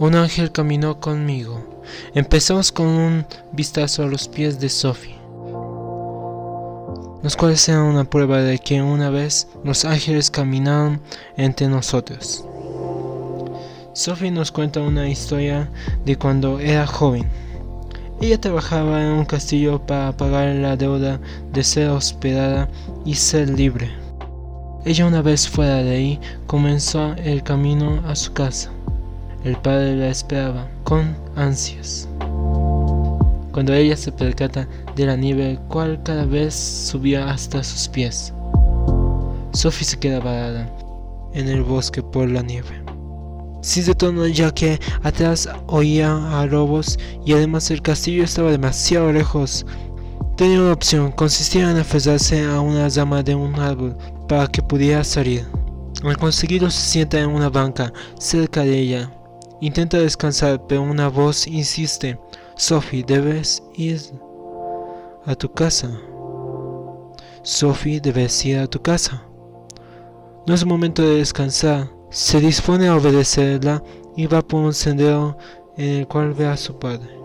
Un ángel caminó conmigo. Empezamos con un vistazo a los pies de Sophie, los cuales eran una prueba de que una vez los ángeles caminaron entre nosotros. Sophie nos cuenta una historia de cuando era joven. Ella trabajaba en un castillo para pagar la deuda de ser hospedada y ser libre. Ella una vez fuera de ahí comenzó el camino a su casa. El padre la esperaba con ansias. Cuando ella se percata de la nieve, cual cada vez subía hasta sus pies, Sophie se queda parada en el bosque por la nieve. Se detonó ya que atrás oía a lobos y además el castillo estaba demasiado lejos. Tenía una opción, consistía en aferrarse a una rama de un árbol para que pudiera salir. Al conseguirlo se sienta en una banca cerca de ella Intenta descansar, pero una voz insiste. Sophie, debes ir a tu casa. Sophie, debes ir a tu casa. No es momento de descansar. Se dispone a obedecerla y va por un sendero en el cual ve a su padre.